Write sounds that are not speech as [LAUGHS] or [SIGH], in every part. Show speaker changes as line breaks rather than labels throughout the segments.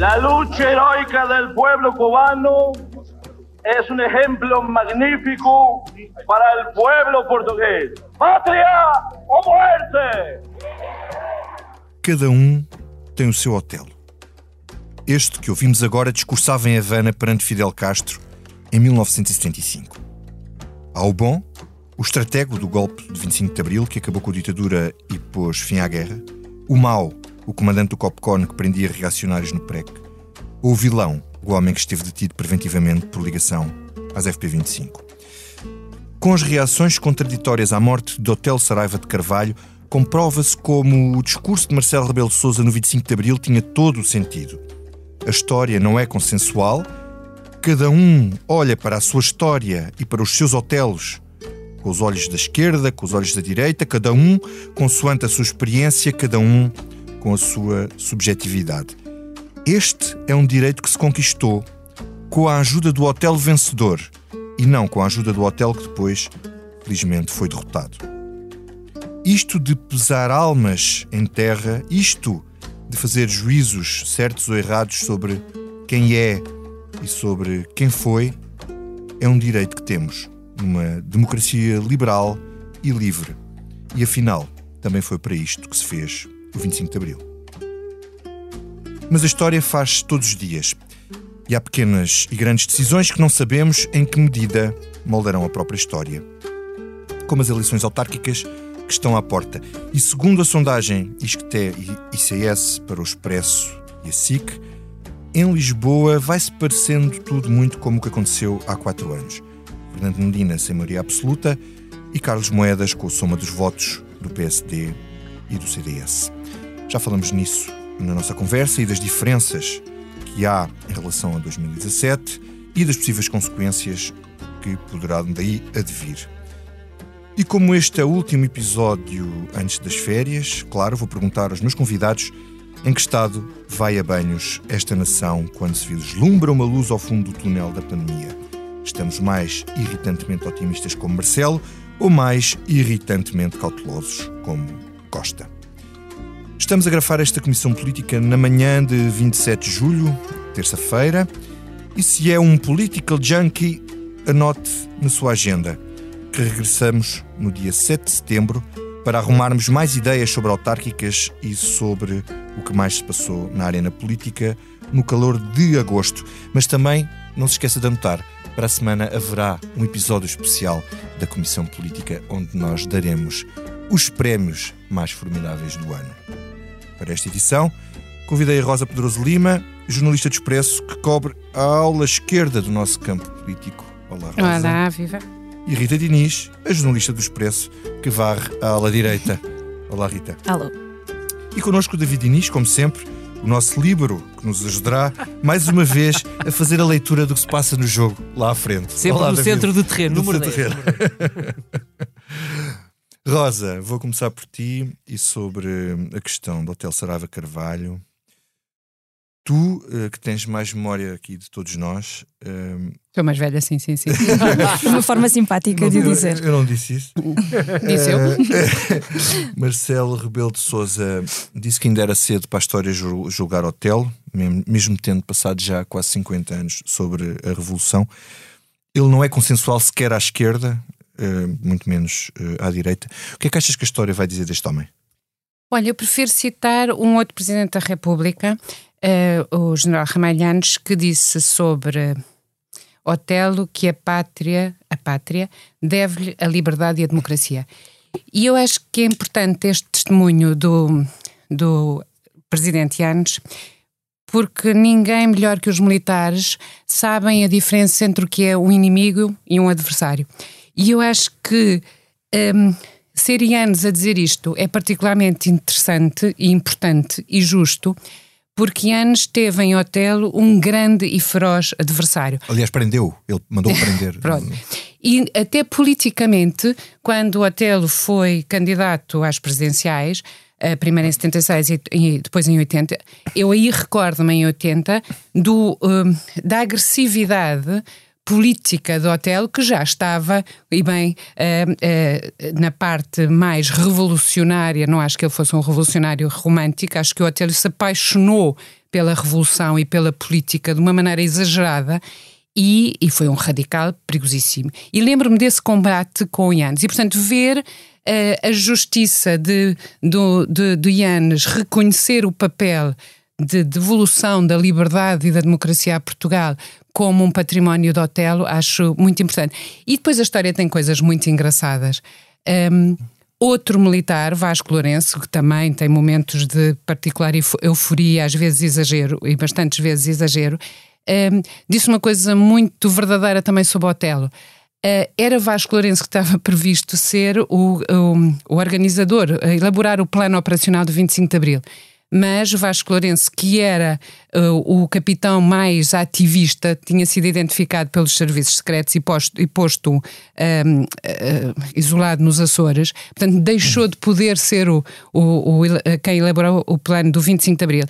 La lucha heroica del pueblo cubano es un ejemplo magnífico para el pueblo portugués. ¡Patria o muerte!
Cada um tem o seu hotel. Este que ouvimos agora discursava em Havana perante Fidel Castro em 1975. Há o bom, o estratego do golpe de 25 de Abril que acabou com a ditadura e pôs fim à guerra. O mau, o comandante do Copcon que prendia reacionários no PREC. Ou o vilão, o homem que esteve detido preventivamente por ligação às FP25. Com as reações contraditórias à morte de Hotel Saraiva de Carvalho, comprova-se como o discurso de Marcelo Rebelo Sousa no 25 de Abril tinha todo o sentido. A história não é consensual, cada um olha para a sua história e para os seus hotelos com os olhos da esquerda, com os olhos da direita, cada um consoante a sua experiência, cada um com a sua subjetividade. Este é um direito que se conquistou com a ajuda do hotel vencedor e não com a ajuda do hotel que depois, felizmente, foi derrotado. Isto de pesar almas em terra, isto de fazer juízos certos ou errados sobre quem é e sobre quem foi, é um direito que temos numa democracia liberal e livre. E afinal, também foi para isto que se fez o 25 de Abril. Mas a história faz todos os dias. E há pequenas e grandes decisões que não sabemos em que medida moldarão a própria história. Como as eleições autárquicas que estão à porta. E segundo a sondagem ISCTE e ICS para o Expresso e a SIC, em Lisboa vai-se parecendo tudo muito como o que aconteceu há quatro anos. Fernando Medina sem maioria absoluta e Carlos Moedas com a soma dos votos do PSD e do CDS. Já falamos nisso na nossa conversa e das diferenças que há em relação a 2017 e das possíveis consequências que poderá daí advir. E como este é o último episódio antes das férias, claro, vou perguntar aos meus convidados em que estado vai a banhos esta nação quando se vislumbra uma luz ao fundo do túnel da pandemia. Estamos mais irritantemente otimistas como Marcelo ou mais irritantemente cautelosos como Costa? Estamos a gravar esta comissão política na manhã de 27 de julho, terça-feira, e se é um political junkie, anote na sua agenda que regressamos no dia 7 de setembro para arrumarmos mais ideias sobre autárquicas e sobre o que mais se passou na arena política no calor de agosto. Mas também não se esqueça de anotar, para a semana haverá um episódio especial da Comissão Política onde nós daremos os prémios mais formidáveis do ano. Para esta edição, convidei a Rosa Pedroso Lima, jornalista de Expresso, que cobre a aula esquerda do nosso campo político.
Olá, Rosa. Olá, viva.
E Rita Diniz, a jornalista do Expresso, que varre a ala direita. [LAUGHS] Olá, Rita.
Alô.
E connosco o David Diniz, como sempre, o nosso líbero, que nos ajudará, mais uma vez, a fazer a leitura do que se passa no jogo lá à frente.
Sempre Olá, no David. centro do terreno, no número
terreno. [LAUGHS] Rosa, vou começar por ti e sobre a questão do Hotel Sarava Carvalho. Tu, eh, que tens mais memória aqui de todos nós.
Um... Sou mais velha, sim, sim, sim. [LAUGHS]
Uma forma simpática
não,
de dizer.
Eu, não disse isso. [LAUGHS]
Disse eu. [LAUGHS]
Marcelo Rebelo de Souza disse que ainda era cedo para a história julgar Hotel, mesmo tendo passado já quase 50 anos sobre a Revolução. Ele não é consensual sequer à esquerda, eh, muito menos uh, à direita. O que é que achas que a história vai dizer deste homem?
Olha, eu prefiro citar um outro Presidente da República, uh, o General Ramalhanes, que disse sobre Otelo que a pátria, a pátria deve-lhe a liberdade e a democracia. E eu acho que é importante este testemunho do, do Presidente Yanes, porque ninguém melhor que os militares sabem a diferença entre o que é um inimigo e um adversário. E eu acho que um, ser Ianes a dizer isto é particularmente interessante e importante e justo, porque Ianes teve em Otelo um grande e feroz adversário.
Aliás, prendeu, ele mandou prender. [LAUGHS]
Pronto. E até politicamente, quando Otelo foi candidato às presidenciais, a primeira em 76 e, depois em 80, eu aí recordo-me em 80 do, um, da agressividade política do hotel que já estava, e bem, uh, uh, na parte mais revolucionária, não acho que ele fosse um revolucionário romântico, acho que o hotel se apaixonou pela revolução e pela política de uma maneira exagerada e, e foi um radical perigosíssimo. E lembro-me desse combate com Yanes. E, portanto, ver uh, a justiça de, do, de, de reconhecer o papel de devolução da liberdade e da democracia a Portugal como um património do Otelo, acho muito importante. E depois a história tem coisas muito engraçadas. Um, outro militar, Vasco Lourenço, que também tem momentos de particular euforia, às vezes exagero, e bastantes vezes exagero, um, disse uma coisa muito verdadeira também sobre Otelo. Uh, era Vasco Lourenço que estava [LAUGHS] previsto ser o, o, o organizador, elaborar o plano operacional do 25 de Abril mas Vasco Lourenço, que era uh, o capitão mais ativista, tinha sido identificado pelos serviços secretos e posto, e posto um, uh, isolado nos Açores, portanto deixou de poder ser o, o, o, quem elaborou o plano do 25 de Abril.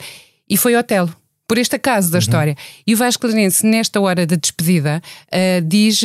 E foi Otelo por este acaso da uhum. história. E o Vasco Lourenço, nesta hora da despedida, uh, diz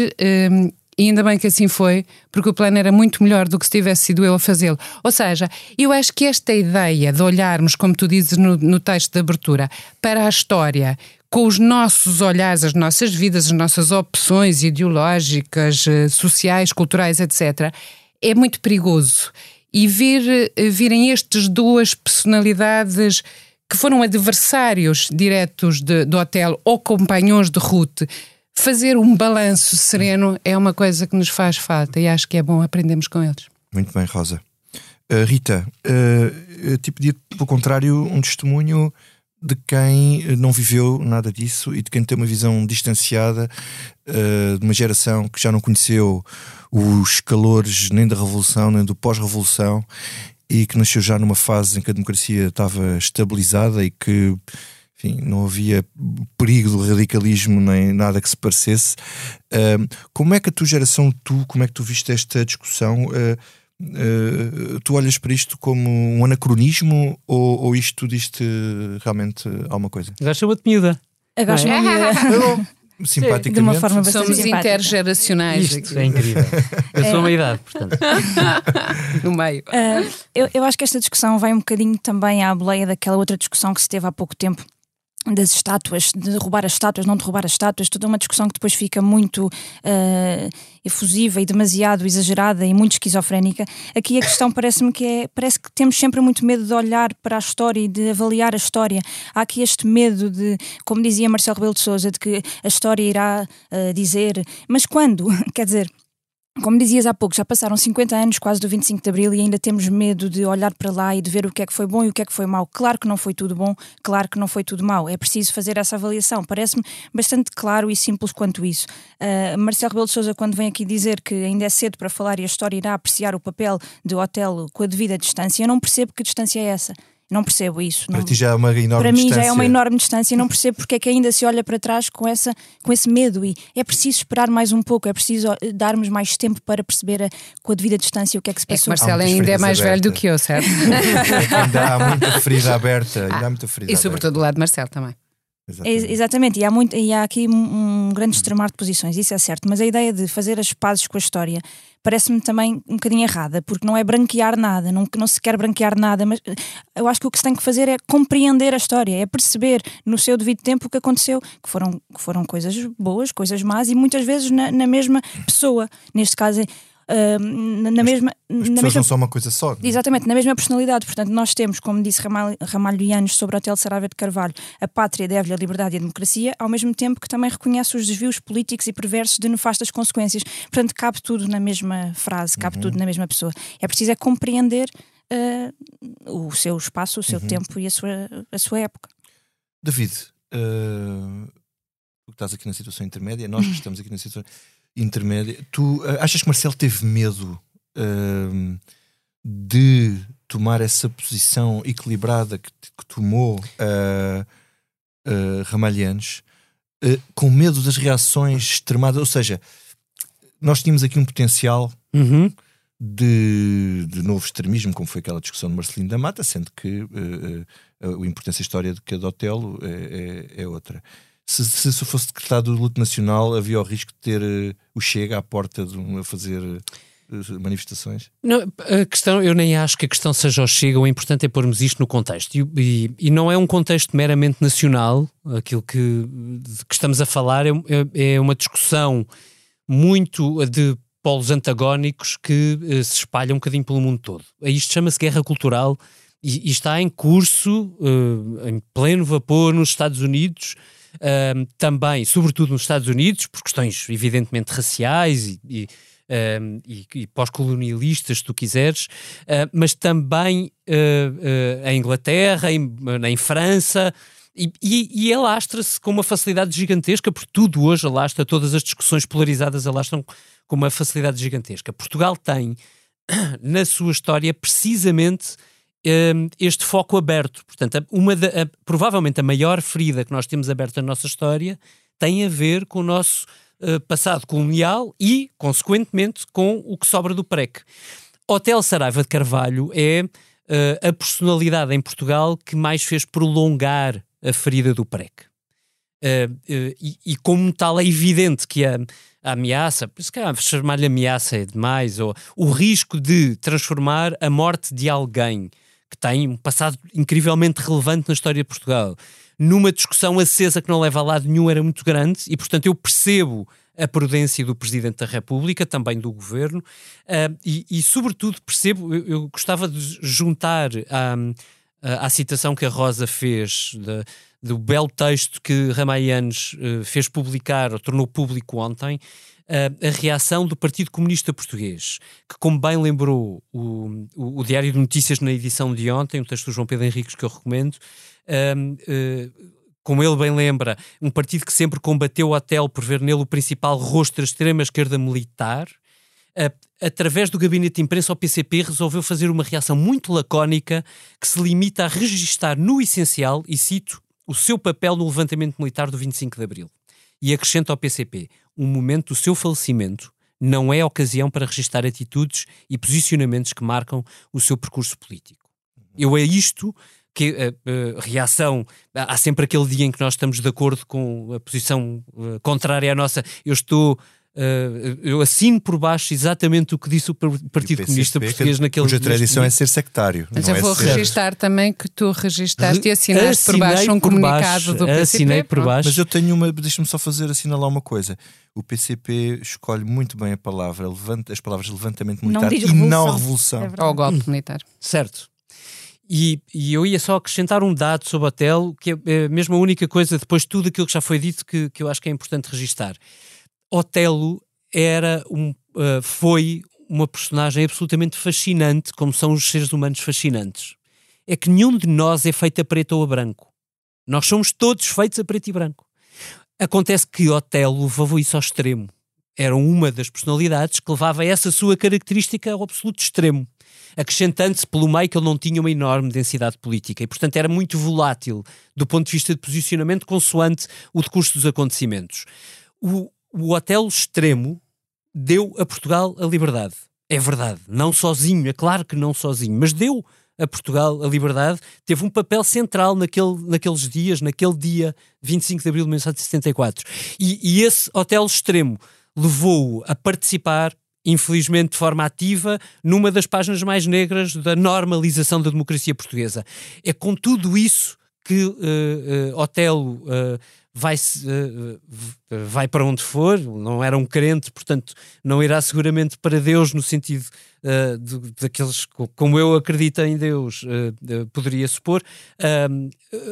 e ainda bem que assim foi, porque o plano era muito melhor do que se tivesse sido eu a fazê-lo. Ou seja, eu acho que esta ideia de olharmos, como tu dizes no, no texto de abertura, para a história com os nossos olhares, as nossas vidas, as nossas opções ideológicas, eh, sociais, culturais, etc., é muito perigoso. E vir, eh, virem estas duas personalidades que foram adversários diretos de, do hotel ou companhões de Ruth fazer um balanço sereno é uma coisa que nos faz falta e acho que é bom aprendermos com eles.
Muito bem, Rosa. Uh, Rita, uh, eu te pedi, pelo contrário, um testemunho de quem não viveu nada disso e de quem tem uma visão distanciada uh, de uma geração que já não conheceu os calores nem da Revolução nem do pós-Revolução e que nasceu já numa fase em que a democracia estava estabilizada e que enfim, não havia perigo do radicalismo nem nada que se parecesse. Uh, como é que a tua geração, tu, como é que tu viste esta discussão? Uh, uh, tu olhas para isto como um anacronismo ou, ou isto diz-te realmente alguma coisa?
Agora chama-te miúda.
Agora chama-te miúda. [LAUGHS]
Simpaticamente.
De uma forma bastante
Somos simpática. intergeracionais.
Isto é incrível. Eu sou uma idade, portanto. [LAUGHS]
no meio.
Uh, eu, eu acho que esta discussão vai um bocadinho também à boleia daquela outra discussão que se teve há pouco tempo das estátuas, de derrubar as estátuas, não derrubar as estátuas, toda uma discussão que depois fica muito uh, efusiva e demasiado exagerada e muito esquizofrénica. Aqui a questão parece-me que é, parece que temos sempre muito medo de olhar para a história e de avaliar a história. Há aqui este medo de, como dizia Marcelo Rebelo de Sousa, de que a história irá uh, dizer, mas quando? [LAUGHS] Quer dizer, como dizias há pouco, já passaram 50 anos quase do 25 de Abril e ainda temos medo de olhar para lá e de ver o que é que foi bom e o que é que foi mau. Claro que não foi tudo bom, claro que não foi tudo mau. É preciso fazer essa avaliação. Parece-me bastante claro e simples quanto isso. Uh, Marcelo Rebelo de Sousa, quando vem aqui dizer que ainda é cedo para falar e a história irá apreciar o papel do hotel com a devida distância, eu não percebo que distância é essa. Não percebo isso.
Para
não...
ti já é uma enorme
Para
distância.
mim já é uma enorme distância e não percebo porque é que ainda se olha para trás com, essa, com esse medo. E é preciso esperar mais um pouco, é preciso eh, darmos mais tempo para perceber a, com a devida distância o que é que se passou.
É que Marcelo ainda é mais velho do que eu, certo? [LAUGHS]
ainda há muita ferida [LAUGHS] aberta. Ainda há muita ferida
e sobretudo do lado de Marcelo também.
Exatamente. É, exatamente, e há, muito, e há aqui um, um grande extremar de posições, isso é certo, mas a ideia de fazer as pazes com a história parece-me também um bocadinho errada, porque não é branquear nada, não, não se quer branquear nada, mas eh, eu acho que o que se tem que fazer é compreender a história, é perceber no seu devido tempo o que aconteceu, que foram, que foram coisas boas, coisas más e muitas vezes na, na mesma pessoa. Neste caso, Uh, na, mesma.
As
na
mesma, não são uma coisa só. Não?
É? Exatamente, na mesma personalidade. Portanto, nós temos, como disse Ramalho, Ramalho Yanes sobre o Hotel Saraiva de Carvalho, a pátria deve-lhe a liberdade e a democracia, ao mesmo tempo que também reconhece os desvios políticos e perversos de nefastas consequências. Portanto, cabe tudo na mesma frase, cabe uhum. tudo na mesma pessoa. É preciso é compreender uh, o seu espaço, o seu uhum. tempo e a sua, a sua época.
David, uh, tu estás aqui na situação intermédia, nós que estamos aqui na situação intermédia. Tu uh, achas que Marcelo teve medo uh, de tomar essa posição equilibrada que, que tomou uh, uh, Ramalhianes uh, com medo das reações extremadas? Ou seja, nós tínhamos aqui um potencial
uhum.
de, de novo extremismo, como foi aquela discussão de Marcelino da Mata, sendo que uh, a importância histórica de cada Otelo é, é, é outra. Se, se isso fosse decretado o luto nacional, havia o risco de ter uh, o Chega à porta de um, a fazer uh, manifestações?
Não, a questão, eu nem acho que a questão seja o Chega, o importante é pormos isto no contexto. E, e, e não é um contexto meramente nacional, aquilo que, que estamos a falar é, é, é uma discussão muito de polos antagónicos que uh, se espalham um bocadinho pelo mundo todo. Isto chama-se guerra cultural e, e, está em curso, uh, em pleno vapor nos Estados Unidos, uh, também, sobretudo nos Estados Unidos, por questões evidentemente raciais e, e, e, e pós-colonialistas, se tu quiseres, mas também em Inglaterra, em, em França. E, e, e alastra-se com uma facilidade gigantesca, porque tudo hoje alastra, todas as discussões polarizadas alastram com uma facilidade gigantesca. Portugal tem, [COUGHS] na sua história, precisamente um, este foco aberto. Portanto, uma da, a, provavelmente a maior ferida que nós temos aberta na nossa história tem a ver com o nosso uh, passado colonial e, consequentemente, com o que sobra do PREC. Hotel Saraiva de Carvalho é uh, a personalidade em Portugal que mais fez prolongar a ferida do PREC. Uh, e, e, como tal, é evidente que a, a ameaça, se calhar chamar-lhe ameaça é demais, ou o risco de transformar a morte de alguém que tem um passado incrivelmente relevante na história de Portugal. Numa discussão acesa que não leva a lado nenhum era muito grande e, portanto, eu percebo a prudência do Presidente da República, também do Governo, uh, e, e, sobretudo, percebo, eu, eu, gostava de juntar a à citação que a Rosa fez de, do belo texto que Ramalhanes uh, fez publicar, ou tornou público ontem, uh, a reação do Partido Comunista Português, que, como bem lembrou o, o, o, Diário de Notícias na edição de ontem, um texto do João Pedro Henriques que eu recomendo, uh, como ele bem lembra, um partido que sempre combateu o por ver nele o principal rosto da extrema-esquerda militar, através do gabinete de imprensa, o PCP resolveu fazer uma reação muito lacónica que se limita a registar no essencial, e cito, o seu papel no levantamento militar do 25 de Abril. E acrescenta ao PCP: o momento do seu falecimento não é ocasião para registar atitudes e posicionamentos que marcam o seu percurso político. Eu é isto que a, uh, reação. Há sempre aquele dia em que nós estamos de acordo com a posição uh, contrária à nossa. Eu estou Uh, eu assino por baixo exatamente o que disse o Partido Comunista Português naquele
Cuja tradição é ser sectário.
Mas eu
é
vou
ser...
registar também que tu registaste e assinaste por baixo um comunicado baixo, do PCP.
Assinei por baixo.
Mas eu tenho uma. Deixa-me só fazer assinalar uma coisa. O PCP escolhe muito bem a palavra, levanta, as palavras levantamento militar não e revolução. não revolução. É
Ou golpe militar.
Certo. E, e, eu ia só acrescentar um dado sobre o hotel, que é, é mesmo a única coisa, depois de tudo aquilo que já foi dito, que, que eu acho que é importante registar. Otelo era um, uh, foi uma personagem absolutamente fascinante, como são os seres humanos fascinantes. É que nenhum de nós é feito a preto ou a branco. Nós somos todos feitos a preto e branco. Acontece que Otelo levou isso ao extremo. Era uma das personalidades que levava essa sua característica ao absoluto extremo, acrescentando-se pelo meio que ele não tinha uma enorme densidade política e, portanto, era muito volátil do ponto de vista de posicionamento consoante o decurso dos acontecimentos. O, o Otelo extremo deu a Portugal a liberdade. É verdade, não sozinho, é claro que não sozinho, mas deu a Portugal a liberdade, teve um papel central naquele, naqueles dias, naquele dia 25 de abril de 1974. E, e esse hotel extremo levou-o a participar, infelizmente de forma ativa, numa das páginas mais negras da normalização da democracia portuguesa. É com tudo isso que uh, uh, Otelo uh, vai, uh, vai para onde for, não era um crente, portanto não irá seguramente para Deus no sentido uh, de, daqueles como eu acredito em Deus, uh, poderia supor,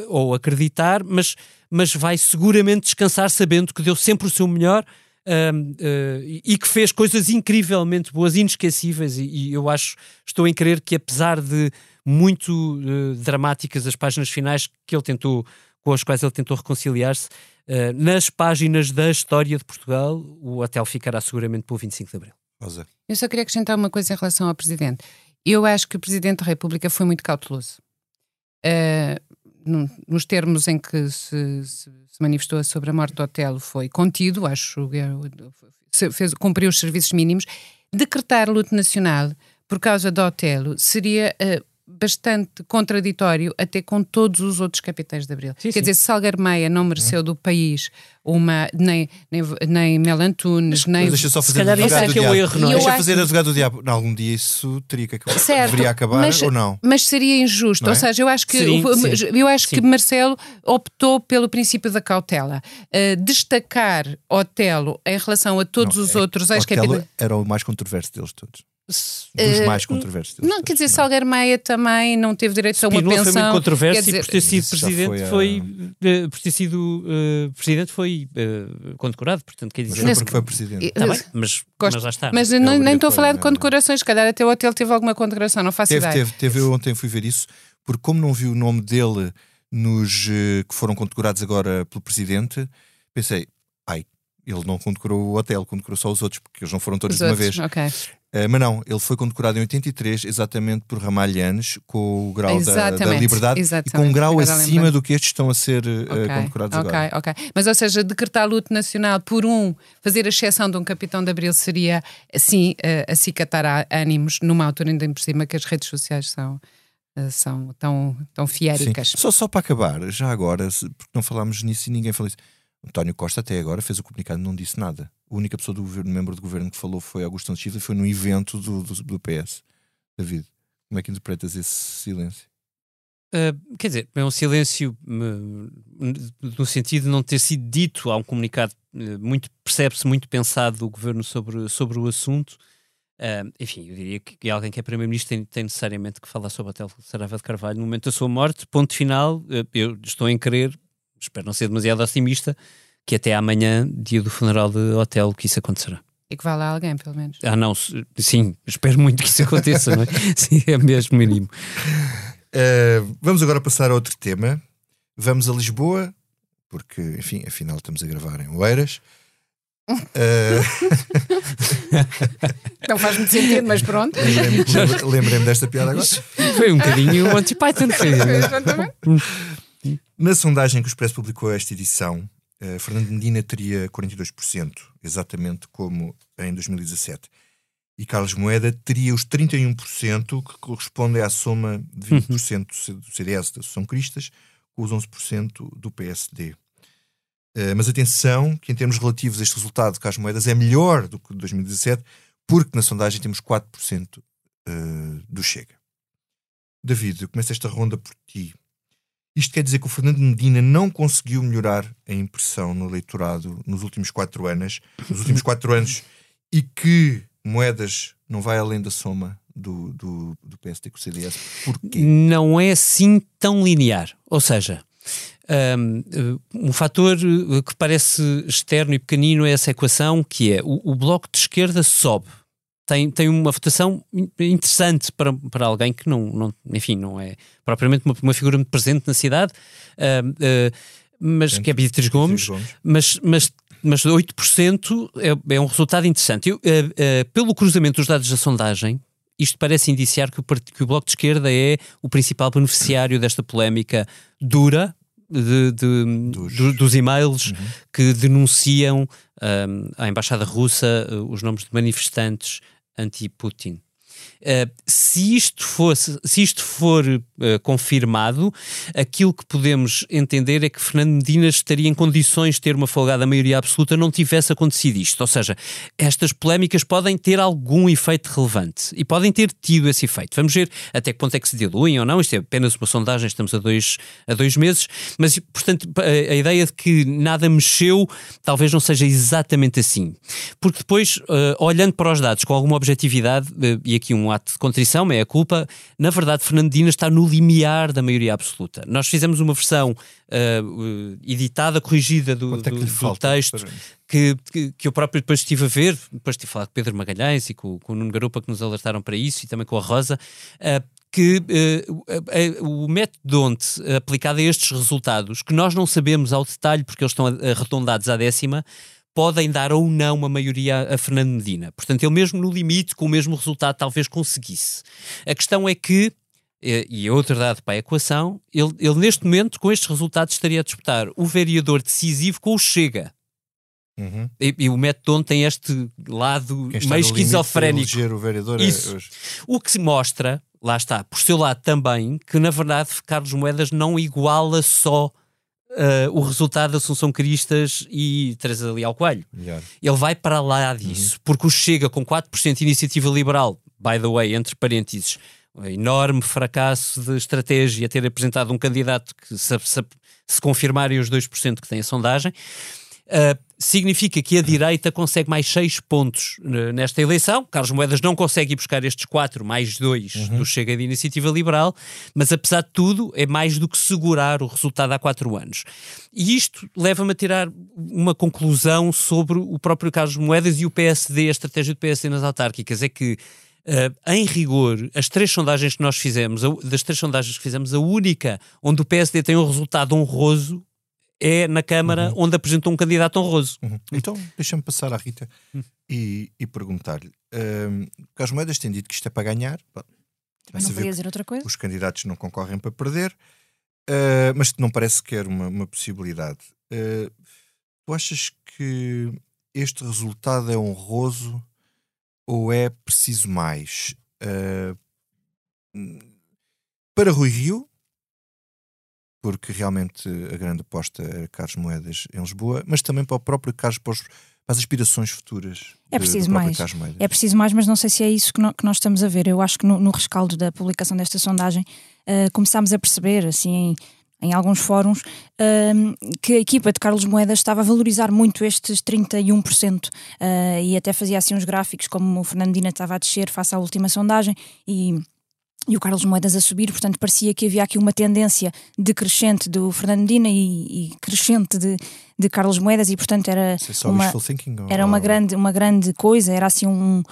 ou acreditar, mas, mas vai seguramente descansar sabendo que deu sempre o seu melhor. e que fez coisas incrivelmente boas, inesquecíveis, e, e eu acho, estou em crer que apesar de muito dramáticas as páginas finais que ele tentou com as quais ele tentou reconciliar-se, uh, nas páginas da história de Portugal, o hotel ficará seguramente pelo 25 de Abril.
Rosa.
Eu só queria acrescentar uma coisa em relação ao Presidente. Eu acho que o Presidente da República foi muito cauteloso. Uh, nos termos em que se, se, se, manifestou sobre a morte do Otelo foi contido, acho que fez, cumpriu os serviços mínimos. Decretar luto nacional por causa do Otelo seria uh, bastante contraditório até com todos os outros capitães de Abril. Sim, Quer sim. dizer, Salgar Meia não mereceu do país uma, nem, nem, nem Mel Antunes, nem...
Mas deixa só fazer advogado do é diabo. Erro, não é? Deixa acho... fazer advogado do diabo. Não, algum dia isso teria que acabar. Certo, Deveria acabar
mas,
ou não?
Mas seria injusto. É? Ou seja, eu acho que, sim, eu acho que Marcelo optou pelo princípio da cautela. Uh, destacar Otelo em relação a todos não, os é, outros
ex-capitães... era o mais controverso deles todos dos uh, mais controversos.
Não, quer dizer, Salgueiro Meia também não teve direito a uma pensão.
foi muito controverso dizer, e por ter sido presidente foi, a... foi uh, por ter sido uh, presidente foi uh, condecorado, portanto quer dizer...
Mas foi porque foi presidente.
Tá bem, mas, mas lá está.
Mas é nem, nem estou a falar de condecorações, se calhar até o hotel teve alguma condecoração, não faço
teve,
ideia.
Teve, teve, eu ontem fui ver isso, porque como não vi o nome dele nos que foram condecorados agora pelo presidente, pensei, ai, ele não condecorou o hotel, condecorou só os outros, porque eles não foram todos
os
de uma
outros,
vez.
Okay.
Uh, mas não, ele foi condecorado em 83 exatamente por Ramalhanes, com o grau da, da, liberdade e com um grau acima do que estes estão a ser uh, okay, condecorados
okay,
agora.
Ok, Mas, ou seja, decretar luto nacional por um, fazer a exceção de um capitão de abril seria, assim, uh, acicatar ânimos numa altura ainda por cima que as redes sociais são são tão, tão fiéricas.
Só, só para acabar, já agora, porque não falámos nisso e ninguém falou isso. António Costa até agora fez o comunicado e não disse nada. A única pessoa do governo, membro do governo que falou foi Augusto Santos Silva foi no evento do, do, do, PS. David, como é que interpretas esse silêncio?
Uh, quer dizer, é um silêncio uh, no sentido de não ter sido dito, há um comunicado uh, muito, percebe-se muito pensado do governo sobre, sobre o assunto. enfim, eu diria que, alguém que é primeiro-ministro tem, tem, necessariamente que falar sobre a Tel Sarava de Carvalho no momento da sua morte. Ponto final, eu estou em crer espero não ser demasiado otimista, que até amanhã, dia do funeral de hotel, que isso acontecerá.
E que vá lá alguém, pelo menos.
Ah, não, sim, espero muito que isso aconteça, não é? [LAUGHS] Sim, é mesmo mínimo.
Uh, vamos agora passar a outro tema. Vamos a Lisboa, porque, enfim, afinal estamos a gravar em Oeiras. Uh... [LAUGHS]
não faz muito sentido, mas pronto.
Lembrei-me lembrei desta piada agora.
Foi um bocadinho [LAUGHS] o Monty Python. Foi.
Na sondagem que o Expresso publicou esta edição, uh, Fernando Medina teria 42%, exatamente como em 2017. E Carlos Moeda teria os 31%, que correspondem à soma de 20% uhum. do CDS da Associação Cristas, com os 11% do PSD. Uh, eh, mas atenção, que em termos relativos este resultado de Carlos Moedas é melhor do que de 2017, porque na sondagem temos 4% uh, eh, do Chega. David, eu começo esta ronda por ti. Isto quer dizer que o Fernando Medina não conseguiu melhorar a impressão no eleitorado nos últimos quatro anos, nos últimos [LAUGHS] quatro anos, e que Moedas não vai além da soma do, do, do PSD com o CDS. Porquê?
Não é assim tão linear. Ou seja, um, um fator que parece externo e pequenino é essa equação, que é o, o bloco de esquerda sobe tem, tem uma votação interessante para, para alguém que não, não, enfim, não é propriamente uma, uma figura muito presente na cidade, uh, uh, mas que é Beatriz Gomes, Gomes, mas, mas, mas 8% é, é um resultado interessante. Eu, uh, pelo cruzamento dos dados da sondagem, isto parece indiciar que o, que o Bloco de Esquerda é o principal beneficiário desta polémica dura, de, de, dos... Do, dos e-mails uhum. que denunciam um, à Embaixada Russa os nomes de manifestantes anti-Putin. Uh, se isto fosse, se isto for uh, confirmado, aquilo que podemos entender é que Fernando Medina estaria em condições de ter uma folgada maioria absoluta não tivesse acontecido isto. Ou seja, estas polémicas podem ter algum efeito relevante e podem ter tido esse efeito. Vamos ver até que ponto é que se diluem ou não. Isto é apenas uma sondagem, estamos a dois, a dois meses, mas portanto a, a ideia de que nada mexeu talvez não seja exatamente assim. Porque depois, uh, olhando para os dados com alguma objetividade, e aqui um ato de contrição, é a culpa. Na verdade, Fernandina está no limiar da maioria absoluta. Nós fizemos uma versão uh, editada, corrigida do, é do, do texto. Que, que, que, eu próprio depois estive a ver, depois estive a falar com Pedro Magalhães e com, com o Nuno Garupa que nos alertaram para isso e também com a Rosa, uh, que uh, o método onde aplicado a estes resultados, que nós não sabemos ao detalhe porque eles estão arredondados à décima, podem dar ou não uma maioria a Fernando Medina. Portanto, ele mesmo no limite, com o mesmo resultado, talvez conseguisse. A questão é que, e é outra dado para a equação, ele, ele neste momento, com estes resultados, estaria a disputar o vereador decisivo com o Chega. Uhum. E, e, o método tem este lado meio esquizofrénico.
O, vereador
é Isso.
É
o que se mostra lá está, por seu lado também, que na verdade Carlos Moedas não iguala só uh, o resultado da Assunção Cristas e Teresa Leal Coelho.
Melhor.
Ele vai para lá disso, uhum. porque o Chega com 4% de iniciativa liberal, by the way, entre parênteses, um enorme fracasso de estratégia ter apresentado um candidato que se, se, se confirmarem os 2% que tem a sondagem, uh, significa que a direita consegue mais 6 pontos uh, nesta eleição. Carlos Moedas não consegue ir buscar estes 4 mais 2 uhum. do Chega de Iniciativa Liberal, mas apesar de tudo é mais do que segurar o resultado há 4 anos. E isto leva-me a tirar uma conclusão sobre o próprio Carlos Moedas e o PSD, a estratégia do PSD nas autárquicas, é que Uh, em rigor, as três sondagens que nós fizemos, a, das três sondagens que fizemos, a única onde o PSD tem um resultado honroso é na Câmara uhum. onde apresentou um candidato honroso.
Uhum. Então, deixa-me passar à Rita uhum. e, e perguntar-lhe. Um, Carlos Moedas tem dito que isto é para ganhar.
Mas não podia dizer outra coisa.
Os candidatos não concorrem para perder, uh, mas não parece sequer uma, uma possibilidade. Uh, tu achas que este resultado é honroso ou é preciso mais? Uh, para Rui Rio, porque realmente a grande aposta era Carlos Moedas em Lisboa, mas também para o próprio Carlos, para, os, para as aspirações futuras.
É preciso mais. É preciso mais, mas não sei se é isso que, no, que nós estamos a ver. Eu acho que no, no rescaldo da publicação desta sondagem uh, começámos a perceber, assim, em, em alguns fóruns, uh, que a equipa de Carlos Moedas estava a valorizar muito estes 31% uh, e até fazia assim uns gráficos como o Fernandina estava a descer face à última sondagem e e o Carlos Moedas a subir, portanto parecia que havia aqui uma tendência decrescente do Fernandina e, e crescente de, de Carlos Moedas e portanto era uma, era uma grande, uma grande coisa, era assim um,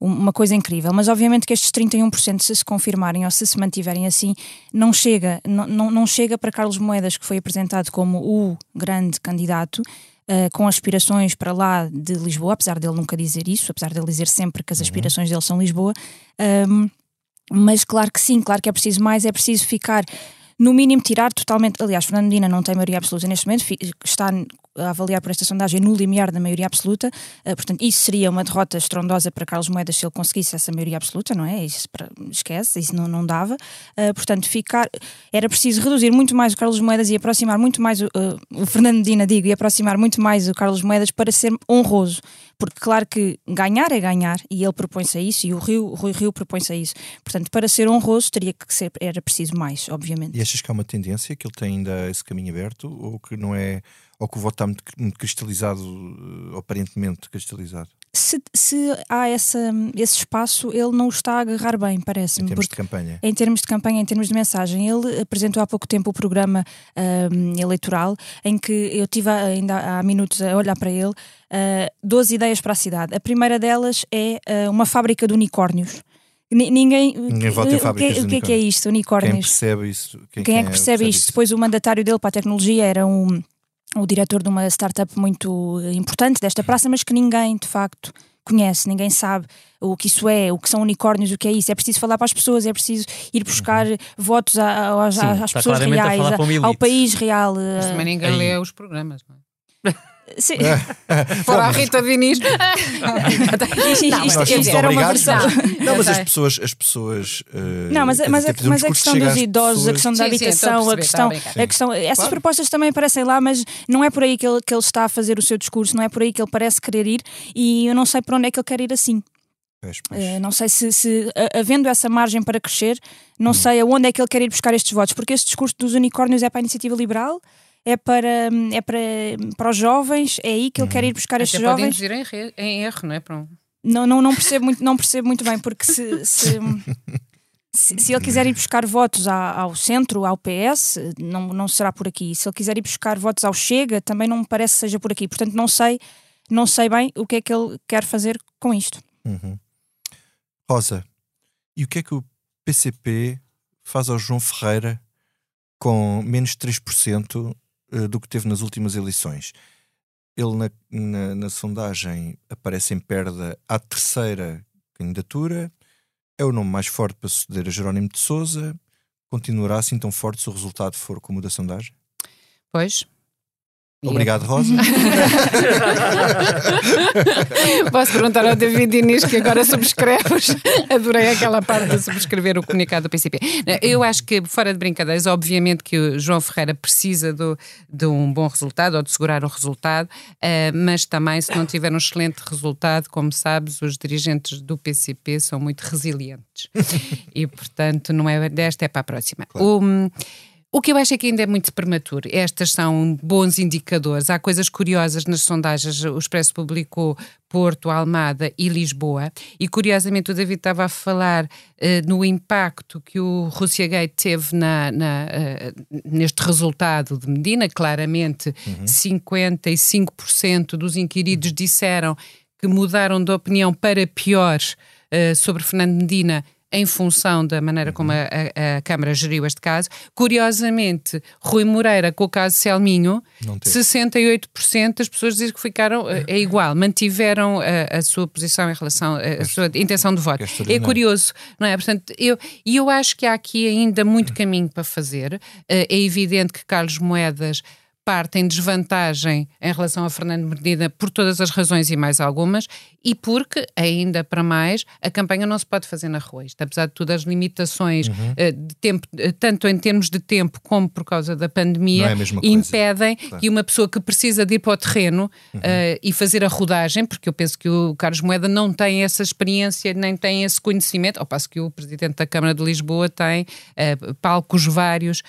uma coisa incrível, mas obviamente que estes 31% se se confirmarem ou se se mantiverem assim, não chega, não, não, não chega para Carlos Moedas que foi apresentado como o grande candidato Uh, com aspirações para lá de Lisboa, apesar dele nunca dizer isso, apesar dele dizer sempre que as uhum. aspirações dele são Lisboa. Um, mas claro que sim, claro que é preciso mais, é preciso ficar no mínimo tirar totalmente. Aliás, Fernandina não tem maioria absoluta neste momento, está a avaliar por esta sondagem no limiar da maioria absoluta, uh, portanto, isso seria uma derrota estrondosa para Carlos Moedas se ele conseguisse essa maioria absoluta, não é? Isso esquece, isso não, não dava. Uh, portanto, ficar. Era preciso reduzir muito mais o Carlos Moedas e aproximar muito mais o, uh, o Fernandina, digo, e aproximar muito mais o Carlos Moedas para ser honroso. Porque, claro que ganhar é ganhar, e ele propõe-se a isso, e o Rio, o Rui Rio propõe-se a isso. Portanto, para ser honroso, teria que ser, era preciso mais, obviamente.
E achas que há uma tendência que ele tem ainda esse caminho aberto, ou que não é ou que o voto está muito, muito cristalizado, eh, aparentemente cristalizado?
Se, se, há essa, esse espaço, ele não o está a agarrar bem, parece-me.
Em termos de campanha?
Em termos de campanha, em termos de mensagem. Ele apresentou há pouco tempo o programa um, eleitoral, em que eu tive ainda há minutos a olhar para ele, uh, eh, 12 ideias para a cidade. A primeira delas é uh, uma fábrica de unicórnios. Ninguém,
Ninguém vota em fábricas
o que, o que é que é isto, unicórnios?
Quem percebe isso?
Quem, quem, quem é que percebe, percebe isto? Isso? Depois o mandatário dele para a tecnologia era um o diretor de uma startup muito importante desta praça, mas que ninguém de facto conhece, ninguém sabe o que isso é, o que são unicórnios, o que é isso. É preciso falar para as pessoas, é preciso ir buscar uhum. votos às, Sim, às pessoas reais, ao país real.
Mas também ninguém é. lê os programas, não é? Sim. [LAUGHS] Fora a Rita Diniz. [LAUGHS]
isto, era uma versão. Não, mas as pessoas. As pessoas uh,
não, mas, mas, a, mas a questão dos idosos, a questão da habitação, a questão. A questão essas claro. propostas também aparecem lá, mas não é por aí que ele, que ele está a fazer o seu discurso, não é por aí que ele parece querer ir e eu não sei para onde é que ele quer ir assim. Uh, não sei se, se havendo essa margem para crescer, não hum. sei aonde é que ele quer ir buscar estes votos, porque este discurso dos unicórnios é para a iniciativa liberal, é para, é para, para os jovens, é aí que ele quer ir buscar estes jovens.
Podem em, em erro, não é? Para um...
não, não, não, percebo muito, não percebo muito bem, porque se, se, se, se ele quiser ir buscar votos ao centro, ao PS, não, não será por aqui. Se ele quiser ir buscar votos ao Chega, também não me parece que seja por aqui. Portanto, não sei, não sei bem o que é que ele quer fazer com isto.
Uhum. Rosa, e o que é que o PCP faz ao João Ferreira com menos 3% eh, do que teve nas últimas eleições. Ele, na, na, na, sondagem, aparece em perda à terceira candidatura, é o nome mais forte para suceder a Jerónimo de Souza. Continuará assim tão forte se o resultado for como o da sondagem?
Pois,
Obrigado, [LAUGHS] Rosa.
Posso perguntar ao David Inês que agora subscreves. [LAUGHS] Adorei aquela parte de subscrever o comunicado do PCP. Eu acho que, fora de brincadeiras, obviamente que o João Ferreira precisa do, de um bom resultado ou de segurar o resultado, uh, mas também, se não tiver um excelente resultado, como sabes, os dirigentes do PCP são muito resilientes. [LAUGHS] e, portanto, não é desta, é para a próxima. Claro. O, o que eu acho é que ainda é muito prematuro. Estas são bons indicadores. Há coisas curiosas nas sondagens. O Expresso publicou Porto, Almada e Lisboa. E curiosamente o David estava a falar uh, no impacto que o Rússia Gate teve na, na uh, neste resultado de Medina. Claramente, uhum. 55% dos inquiridos disseram que mudaram de opinião para pior uh, sobre Fernando Medina em função da maneira como a, a, a, Câmara geriu este caso. Curiosamente, Rui Moreira, com o caso Selminho, 68% das pessoas dizem que ficaram é, é igual, mantiveram a, a, sua posição em relação à sua intenção de voto. É, é curioso, não é? Portanto, eu, e eu acho que há aqui ainda muito caminho para fazer. Eh, é evidente que Carlos Moedas parte em desvantagem em relação a Fernando Medina por todas as razões e mais algumas, e porque, ainda para mais, a campanha não se pode fazer na rua. Isto, apesar de tudo, as limitações uhum. uh, de tempo, uh, tanto em termos de tempo como por causa da pandemia, é impedem claro. que uma pessoa que precisa de ir para o terreno uhum. uh, e fazer a rodagem, porque eu penso que o Carlos Moeda não tem essa experiência, nem tem esse conhecimento, ao passo que o Presidente da Câmara de Lisboa tem palcos vários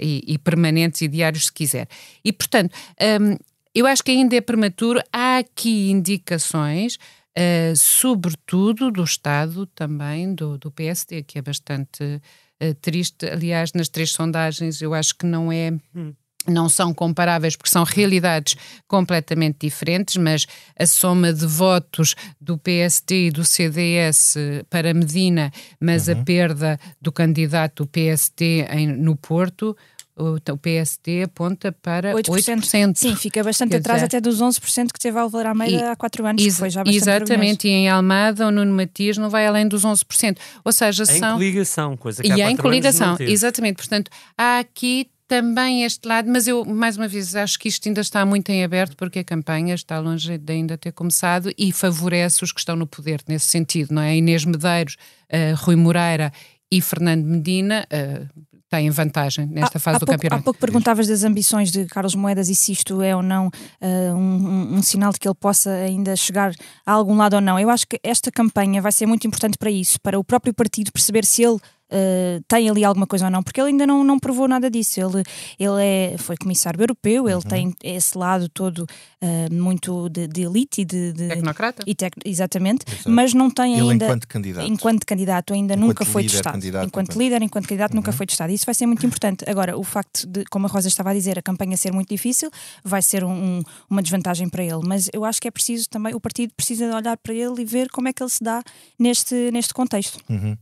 e, e permanentes e diários, se quiser. E, portanto, um, eu acho que ainda é prematuro. Há aqui indicações, uh, sobretudo do Estado também, do, do PSD, que é bastante uh, triste. Aliás, nas três sondagens, eu acho que não é. Hum não são comparáveis porque são realidades completamente diferentes, mas a soma de votos do PST e do CDS para Medina, mas uhum. a perda do candidato do PST em, no Porto, o, PST aponta para 8%. 8%.
Sim, fica bastante Quer atrás dizer, até dos 11% que teve Álvaro Almeida e, há 4 anos, que foi já bastante
Exatamente, e em Almada o Nuno Matias não vai além dos 11%. Ou seja, em são...
Em coligação, coisa que
e
há
em coligação, exatamente. Portanto, há aqui também este lado, mas eu, mais uma vez, acho que isto ainda está muito em aberto porque a campanha está longe de ainda ter começado e favorece os que estão no poder nesse sentido, não é? Inês Medeiros, uh, Rui Moreira e Fernando Medina uh, têm vantagem nesta fase
há
do
pouco,
campeonato.
Há pouco perguntavas das ambições de Carlos Moedas e se isto é ou não uh, um, um, sinal de que ele possa ainda chegar a algum lado ou não. Eu acho que esta campanha vai ser muito importante para isso, para o próprio partido perceber se ele uh, tem ali alguma coisa ou não, porque ele ainda não, não provou nada disso. Ele, ele é, foi comissário europeu, ele uhum. tem esse lado todo uh, muito de, de, elite e de, de
tecnocrata.
E tec, exatamente, Exato. mas não tem
ele
ainda.
Enquanto candidato.
Enquanto candidato ainda enquanto nunca foi testado. Enquanto, enquanto líder, enquanto candidato, uhum. nunca foi testado. Isso vai ser muito importante. Agora, o facto de, como a Rosa estava a dizer, a campanha ser muito difícil, vai ser um, um, uma desvantagem para ele. Mas eu acho que é preciso também, o partido precisa de olhar para ele e ver como é que ele se dá neste, neste contexto.
Uhum.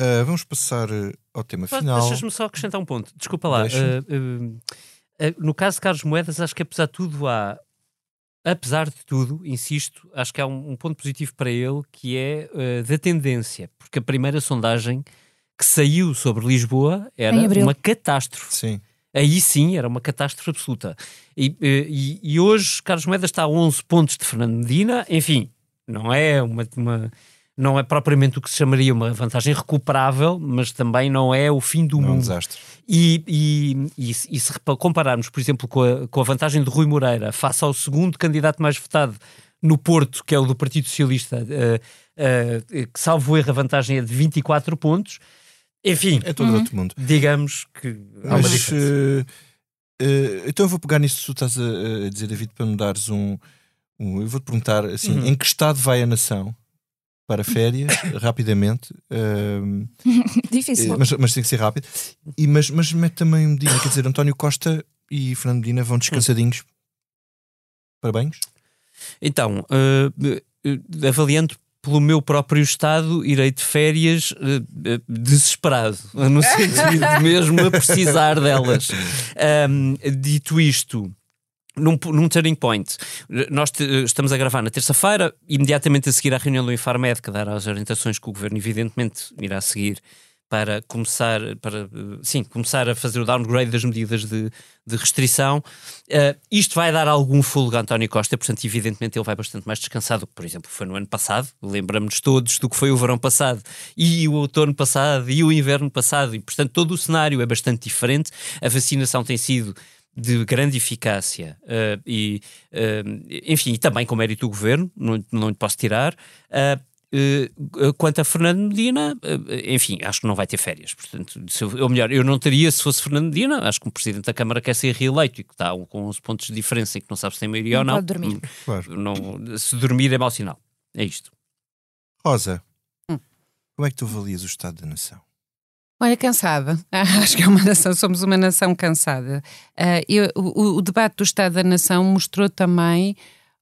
Uh, vamos passar eh, ao tema final.
Deixas-me só acrescentar um ponto. Desculpa lá. Uh, uh, no caso de Carlos Moedas, acho que apesar de tudo há. Apesar de tudo, insisto, acho que há um, um ponto positivo para ele que é da tendência, porque a primeira sondagem que saiu sobre Lisboa era uma catástrofe.
Sim.
Aí sim era uma catástrofe absoluta. E, e, e, hoje Carlos Moedas está a 11 pontos de Fernando Medina, enfim, não é uma, uma não é propriamente o que se chamaria uma vantagem recuperável, mas também não é o fim do
não
mundo. É
um desastre.
E, e, e, e, se compararmos, por exemplo, com a, com a vantagem de Rui Moreira face ao segundo candidato mais votado no Porto, que é o do Partido Socialista, uh, uh, que salvo erro a vantagem é de 24 pontos. Enfim,
é todo uhum. outro mundo.
Digamos que há uma diferença.
Uh, então eu vou pegar nisso que tu estás a, a dizer, David, para me dares um. um eu vou-te perguntar assim: uhum. em que estado vai a nação? Para férias [COUGHS] rapidamente. Uh, [LAUGHS]
Difícil.
Mas, mas, tem que ser rápido. E, mas, mas mete também Medina, quer dizer, António Costa e Fernando Medina vão descansadinhos. Parabéns.
Então, uh, avaliando pelo meu próprio estado, irei de férias uh, desesperado, no [LAUGHS] sentido mesmo a precisar delas. [LAUGHS] Um, dito isto, num, num turning point. Nós te, estamos a gravar na terça-feira, imediatamente a seguir à reunião do Infarmed, que dará as orientações que o Governo, evidentemente, irá seguir para começar, para, sim, começar a fazer o downgrade das medidas de, de restrição. Uh, isto vai dar algum fôlego a António Costa, portanto, evidentemente, ele vai bastante mais descansado, por exemplo, foi no ano passado. Lembramos todos do que foi o verão passado, e o outono passado, e o inverno passado, e, portanto, todo o cenário é bastante diferente. A vacinação tem sido de grande eficácia uh, e, uh, enfim, e também com mérito do governo, não, não lhe posso tirar. Uh, quanto a Fernando Medina, enfim, acho que não vai ter férias. Portanto, eu, ou melhor, eu não teria se fosse Fernando Medina. Acho que o Presidente da Câmara quer ser reeleito e que está com 11 pontos de diferença e que não sabe se tem maioria
não
ou não.
Pode dormir.
Claro.
Não, se dormir é mau sinal. É isto.
Rosa,
Hum.
como é que tu avalias o estado da nação?
Olha, cansada. [LAUGHS] Acho que é uma nação, somos uma nação cansada. Ah, eu- o, o debate do Estado da Nação mostrou também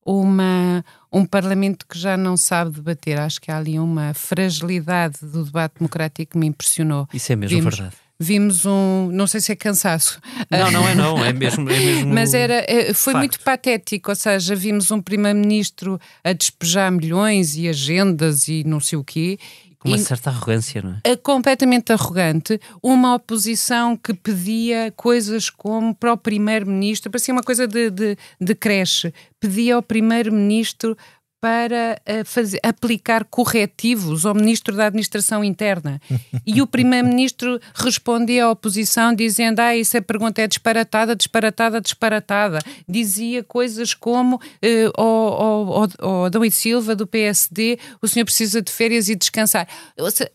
uma, um Parlamento que já não sabe debater. Acho que há ali uma fragilidade do debate democrático que me impressionou.
Isso é mesmo
Vimos-
verdade.
Vimos um, não sei se é cansaço,
Não, não é não, é [LAUGHS] mesmo. É mesmo
mas era, eh, foi
facto.
muito patético, ou seja, vimos um primeiro-ministro a despejar milhões e agendas e não sei o quê.
Com uma
E-
certa arrogância, não é?
completamente arrogante, uma oposição que pedia coisas como para o primeiro-ministro, parecia uma coisa de, de, de creche, pedia ao primeiro-ministro para eh, fazer, aplicar corretivos ao ministro da Administração Interna. E o primeiro-ministro respondia à oposição dizendo: Ah, essa pergunta é disparatada, disparatada, disparatada. Dizia coisas como eh, ao, ao, ao Adão e Silva do PSD: o senhor precisa de férias e descansar.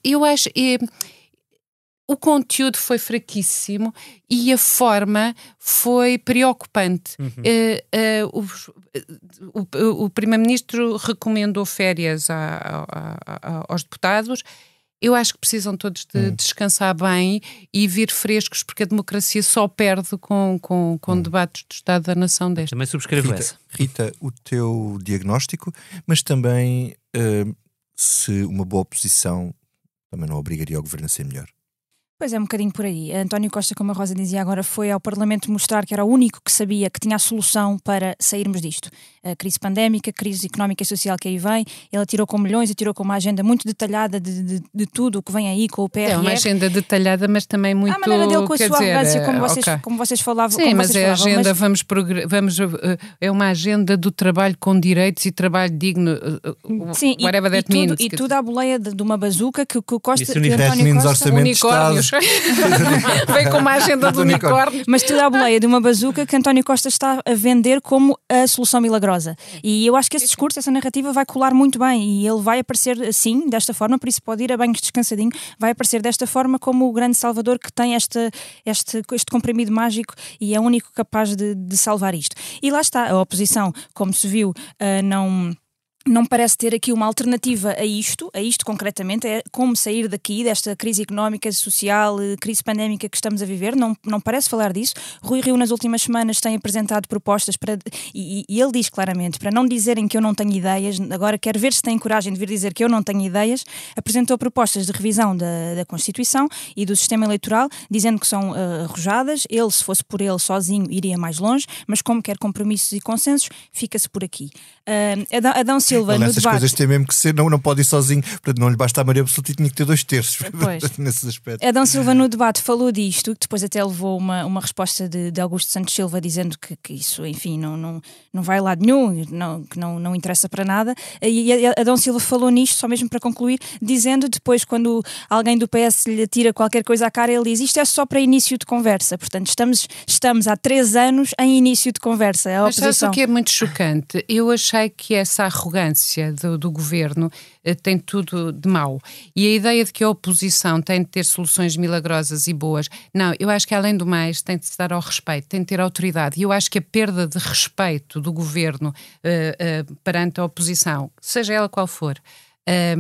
Eu acho. eh, o conteúdo foi fraquíssimo e a forma foi preocupante. Eh, eh, os- o, o Primeiro-Ministro recomendou férias a- a- a- aos deputados. Eu acho que precisam todos de descansar bem e vir frescos, porque a democracia só perde com, com, com debates do Estado da Nação deste.
Também subscrevo
Rita,
essa.
Rita, o teu diagnóstico, mas também eh, se uma boa oposição também não obrigaria o governo a ser melhor.
Pois é, um bocadinho por aí. António Costa, como a Rosa dizia agora, foi ao Parlamento mostrar que era o único que sabia que tinha a solução para sairmos disto. A crise pandémica, a crise económica e social que aí vem. Ele atirou com milhões, atirou com uma agenda muito detalhada de, de, de tudo o que vem aí com o PRR.
É uma agenda detalhada, mas também muito.
à maneira dele com a sua
dizer,
arrogância, como
eh,
vocês,
ok.
como vocês falavam.
Sim,
como
mas
vocês
é a agenda,
mas-
vamos, progr- vamos eh, é uma agenda do trabalho com direitos e trabalho digno, eh,
Sim, e,
whatever
e
that
tudo,
means.
e tudo à boleia de, de uma bazuca que, que o Costa,
Isso
que. António Costa...
orçamento
unicórnios. [LAUGHS] Vem com uma agenda de
Do unicórnio.
Mas tudo à boleia de uma bazuca que António Costa está a vender como a solução milagrosa. E eu acho que esse discurso, essa narrativa vai colar muito bem e ele vai aparecer assim, desta forma, por isso pode ir a banhos descansadinho, vai aparecer desta forma como o grande salvador que tem este, este, este comprimido mágico e é o único capaz de, de salvar isto. E lá está, a oposição, como se viu, ah, não não parece ter aqui uma alternativa a isto, a isto concretamente, é como sair daqui, desta crise económica, social, eh, crise pandémica que estamos a viver, não, não parece falar disso. Rui Rio, nas últimas semanas, tem apresentado propostas para. E, e ele diz claramente, para não dizerem que eu não tenho ideias, agora quero ver se têm coragem de vir dizer que eu não tenho ideias, apresentou propostas de revisão da, da Constituição e do sistema eleitoral, dizendo que são eh, arrojadas. Ele, se fosse por ele sozinho, iria mais longe, mas como quer compromissos e consensos, fica-se por aqui. Ah, Adão, Adão Silva,
Ele
no
nessas
debate.
coisas tem mesmo que ser, não, não pode ir sozinho, portanto não lhe basta a maioria absoluta e tinha que ter dois terços [LAUGHS]
Pois.
nesses aspectos.
Adão Silva no debate falou disto, que depois até levou uma, uma resposta de, de Augusto Santos Silva dizendo que, que isso, enfim, não, não, não vai a lado nenhum, não, que não, não interessa para nada. E a- a- Adão Silva falou nisto, só mesmo para concluir, dizendo depois, quando alguém do PS lhe atira qualquer coisa à cara, ele diz isto é só para início de conversa. Portanto, estamos, estamos há três anos em início de conversa. A
Mas sabes
oposição.
o que é muito chocante? Eu achei que essa arrogância do, do governo eh, tem tudo de mau. E a ideia de que a oposição tem de ter soluções milagrosas e boas, não, eu acho que além do mais tem de se dar ao respeito, tem de ter autoridade. E eu acho que a perda de respeito do governo eh, eh, perante a oposição, seja ela qual for, eh,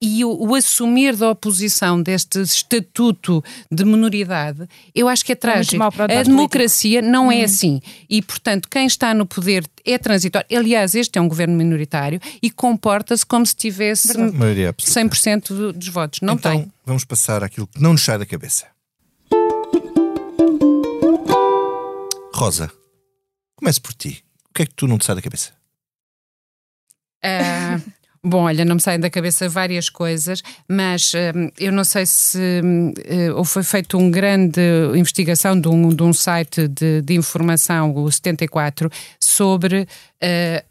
e o, o assumir da oposição deste estatuto de minoridade, eu acho que é trágico.
mau para o
a democracia não é assim. E, portanto, quem está no poder é transitório. Aliás, este é um governo minoritário e comporta-se como se tivesse
Maioria absoluta.
100% do- dos votos. Não
então,
tem.
vamos passar àquilo que não nos sai da cabeça. Rosa, comece por ti. O que é que tu não te sai da cabeça?
Ah, Bom, olha, não me saem da cabeça várias coisas, mas hum, eu não sei se hum, eh, ou foi feito um grande investigação de um, de um site de, de, informação, o 74, sobre uh,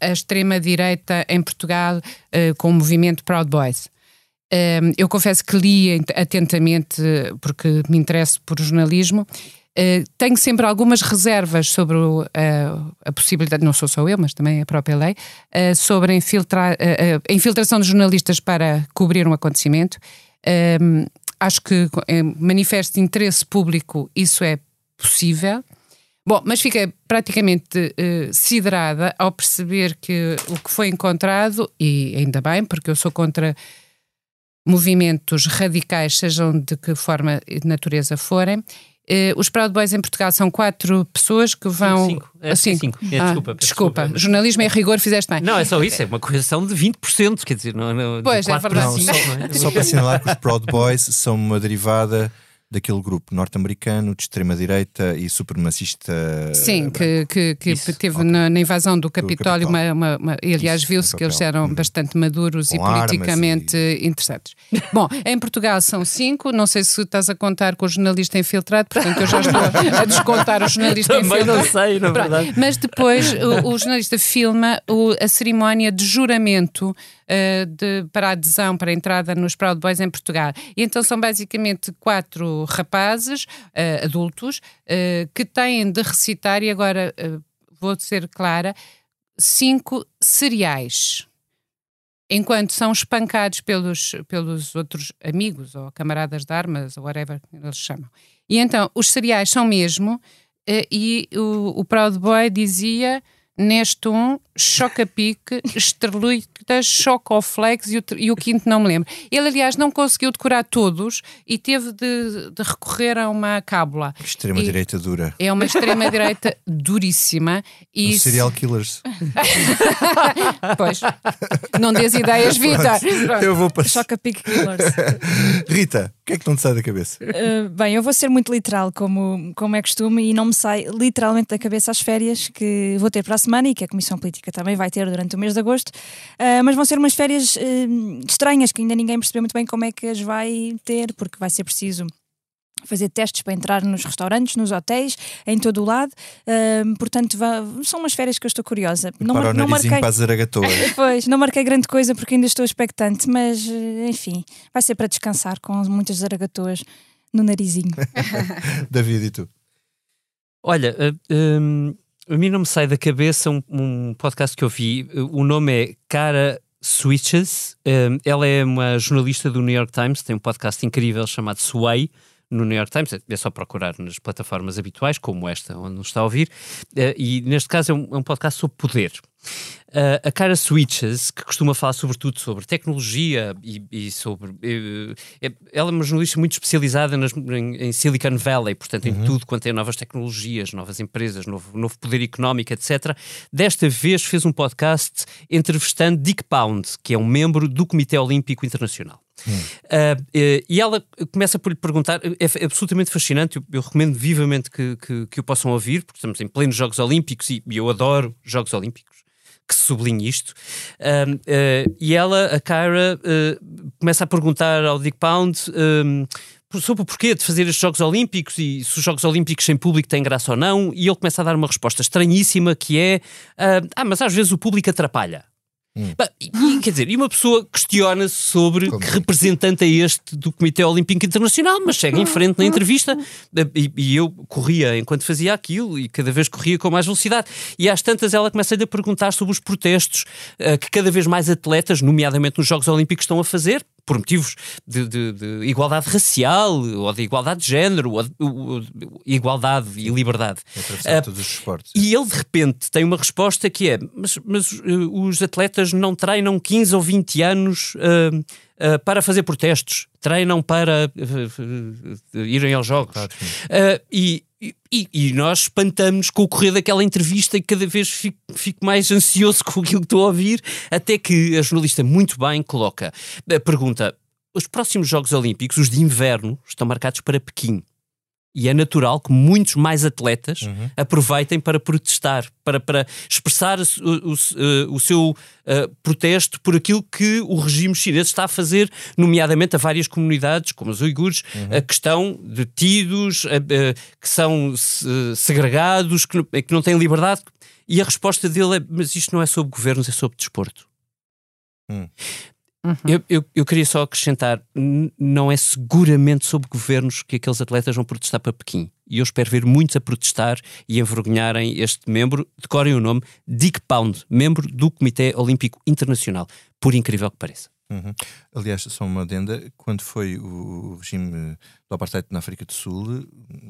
a extrema-direita em Portugal uh, com o movimento Proud Boys. Um, eu confesso que li atentamente, porque me interesso por jornalismo, Uh, tenho sempre algumas reservas sobre o, uh, a possibilidade, não sou só eu, mas também a própria lei, uh, sobre a, infiltra, a infiltração de jornalistas para cobrir um acontecimento. Ehm, acho que manifesto interesse público, isso é possível. Bom, mas fiquei praticamente siderada ao perceber que o que foi encontrado, e ainda bem, porque eu sou contra movimentos radicais, sejam de que forma e de natureza forem, os Proud Boys em Portugal são quatro pessoas que vão.
Cinco. É, cinco. cinco. É,
ah, desculpa, desculpa. desculpa. Jornalismo em rigor, fizeste bem.
Não, é só isso, é uma correção de 20%, quer dizer, não, não,
pois, é verdade.
Não, só, é? só para assinalar que os Proud Boys são uma derivada daquele grupo norte-americano de extrema-direita e supremacista.
Sim, que, que, que teve okay. na, na, invasão do Capitólio, do uma, uma, uma, e aliás viu-se que eles eram hum. bastante maduros Com e politicamente e... interessantes. Bom, em Portugal são cinco, não sei se estás a contar com o jornalista infiltrado, portanto eu já estou a descontar o jornalista
Também
infiltrado.
não sei, na verdade.
Mas depois o, o jornalista filma o, a cerimónia de juramento uh, de, para a adesão, para a entrada nos Proud Boys em Portugal. E então são basicamente quatro rapazes, uh, adultos, uh, que têm de recitar, e agora vou ser clara, cinco cereais. Enquanto são espancados pelos, pelos outros amigos ou camaradas de armas ou whatever eles chamam. E então os cereais são mesmo, e o, o Proud Boy dizia neste um, Choca-Pique, Estrelita, Chocoflex e o, e o quinto não me lembro. Ele, aliás, não conseguiu decorar todos e teve de, de recorrer a uma cábula.
Extrema-direita dura.
É uma extrema-direita duríssima.
E Os serial killers. [LAUGHS]
pois, não dês ideias, Vitor.
Eu vou passar.
Choca-Pique Killers. [LAUGHS]
Rita, o que é que não te sai da cabeça?
Uh, bem, eu vou ser muito literal, como, como é costume, e não me sai literalmente da cabeça as férias que vou ter para a semana e que a Comissão Política também vai ter durante o mês de agosto. Uh, mas vão ser umas férias uh, estranhas que ainda ninguém percebeu muito bem como é que as vai ter, porque vai ser preciso fazer testes para entrar nos restaurantes, nos hotéis, em todo o lado. Uh, portanto, são umas férias que eu estou curiosa.
Não, para o não marquei para a zaragatoa. [LAUGHS]
pois, não marquei grande coisa porque ainda estou expectante, mas enfim, vai ser para descansar com muitas zaragatoas no narizinho. [LAUGHS]
David, e tu?
Olha, uh, um, a mim não me sai da cabeça um, um podcast que eu vi. O nome é Cara Switches. Um, ela é uma jornalista do New York Times, tem um podcast incrível chamado Sway no New York Times, é só procurar nas plataformas habituais, como esta, onde nos está a ouvir, uh, e neste caso é um, é um podcast sobre poder. Uh, a Cara Switches, que costuma falar sobretudo sobre tecnologia e, e sobre. É, ela é uma jornalista muito especializada nas, em, em, Silicon Valley, portanto, uhum. em tudo quanto é novas tecnologias, novas empresas, novo, novo poder económico, etc. Desta vez fez um podcast entrevistando Dick Pound, que é um membro do Comitê Olímpico Internacional. Hum. Uh, e ela começa por lhe perguntar, é, absolutamente fascinante, eu, eu recomendo vivamente que, que, que, o possam ouvir, porque estamos em plenos Jogos Olímpicos e, e eu adoro Jogos Olímpicos que sublinhe isto. Uh, ah, e ela, a Kyra, uh, começa a perguntar ao Dick Pound sobre o porquê de fazer estes Jogos Olímpicos e se os Jogos Olímpicos sem público têm graça ou não. E ele começa a dar uma resposta estranhíssima que é: uh, Ah, mas às vezes o público atrapalha. Hum. E, quer dizer, e uma pessoa questiona-se sobre Como que é? representante é este do Comitê Olímpico Internacional, mas segue em frente na entrevista. E, e, eu corria enquanto fazia aquilo e cada vez corria com mais velocidade. E às tantas ela começa-lhe a perguntar sobre os protestos uh, que cada vez mais atletas, nomeadamente nos Jogos Olímpicos, estão a fazer por motivos de, de, de, igualdade racial ou de igualdade de género, ou de, ou, igualdade e liberdade.
Uh, todos os esportes.
E ele de repente tem uma resposta que é: mas, mas uh, os atletas não treinam 15 ou 20 anos. Uh, Uh, para fazer protestos, treinam para uh, irem aos jogos. e, e, e, nós espantamos com o correr daquela entrevista e cada vez fico, fico, mais ansioso [LAUGHS] com aquilo que estou a ouvir, até que a jornalista muito bem coloca a pergunta: os próximos Jogos Olímpicos, os de inverno, estão marcados para Pequim. E é natural que muitos mais atletas uhum. aproveitem para protestar, para, para expressar o, o, o, o seu uh, protesto por aquilo que o regime chinês está a fazer, nomeadamente a várias comunidades, como os uigures, uhum. uh, que estão detidos, uh, que são segregados, que não, que não têm liberdade. E a resposta dele é: mas isto não é sobre governos, é sobre desporto. Hum. Uhum. Eu, eu, eu, queria só acrescentar: não é seguramente sobre governos que aqueles atletas vão protestar para Pequim. E eu espero ver muitos a protestar e envergonharem este membro, decorem o nome, Dick Pound, membro do Comitê Olímpico Internacional, por incrível que pareça.
Uhum. Aliás, só uma adenda: quando foi o regime do apartheid na África do Sul,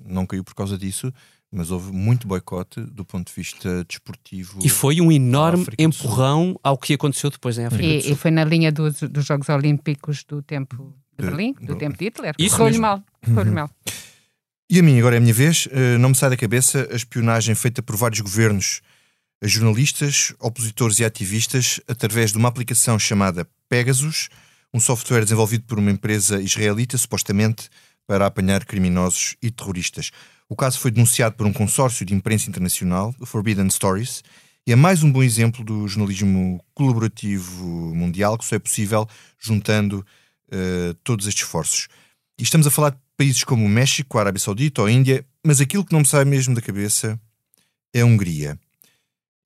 não caiu por causa disso mas houve muito boicote do ponto de vista desportivo.
E foi um enorme empurrão ao que aconteceu depois em África
e,
do Sul.
E foi na linha dos, dos Jogos Olímpicos do tempo de Berlim, do, do tempo de Hitler. Correu-lhe mal. Correu uhum. mal.
E a mim, agora é a minha vez, eh, não me sai da cabeça a espionagem feita por vários governos a jornalistas, opositores e ativistas através de uma aplicação chamada Pegasus, um software desenvolvido por uma empresa israelita, supostamente para apanhar criminosos e terroristas. O caso foi denunciado por um consórcio de imprensa internacional, o Forbidden Stories, e é mais um bom exemplo do jornalismo colaborativo mundial que só é possível juntando uh, todos estes esforços. E estamos a falar de países como o México, a Arábia Saudita ou a Índia, mas aquilo que não me sai mesmo da cabeça é a Hungria.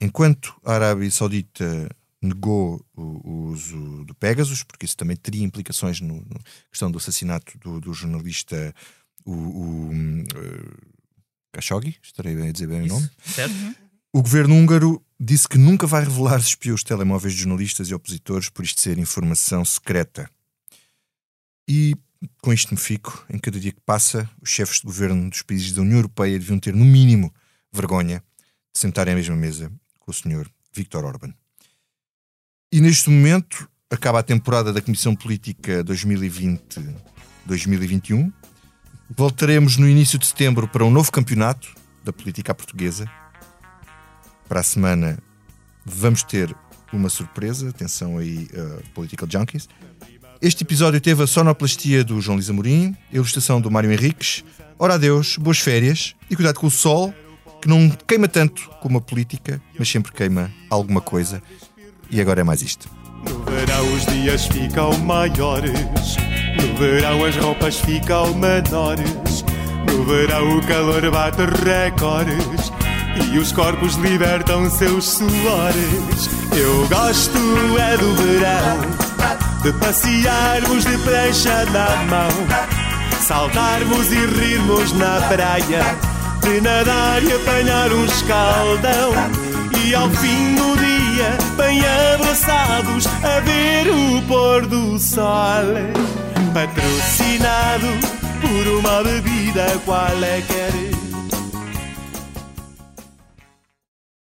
Enquanto a Arábia Saudita negou o, uso do Pegasus, porque isso também teria implicações na questão do assassinato do, do jornalista o, o uh, Khashoggi, estarei bem a dizer bem Isso, o nome.
Certo. Uhum.
O governo húngaro disse que nunca vai revelar se espiou os telemóveis de jornalistas e opositores por isto ser informação secreta. E com isto me fico. Em cada dia que passa, os chefes de governo dos países da União Europeia deviam ter, no mínimo, vergonha de sentarem à mesma mesa com o senhor Viktor Orban. E neste momento acaba a temporada da Comissão Política 2020-2021 Voltaremos no início de setembro para um novo campeonato da política portuguesa. Para a semana vamos ter uma surpresa. Atenção aí, uh, Political Junkies. Este episódio teve a sonoplastia do João Lisa Amorim, a ilustração do Mário Henriques. Ora adeus, boas férias e cuidado com o sol, que não queima tanto como a política, mas sempre queima alguma coisa. E agora é mais isto.
No verão os dias ficam maiores, no verão as roupas ficam menores, no verão o calor bate recordes e os corpos libertam seus suores. Eu gosto é do verão, de passearmos de prancha na mão, saltarmos e rirmos na praia, de nadar e apanhar um escaldão e ao fim do dia bem abraçados, a ver o pôr do sol. Patrocinado por uma bebida, qual que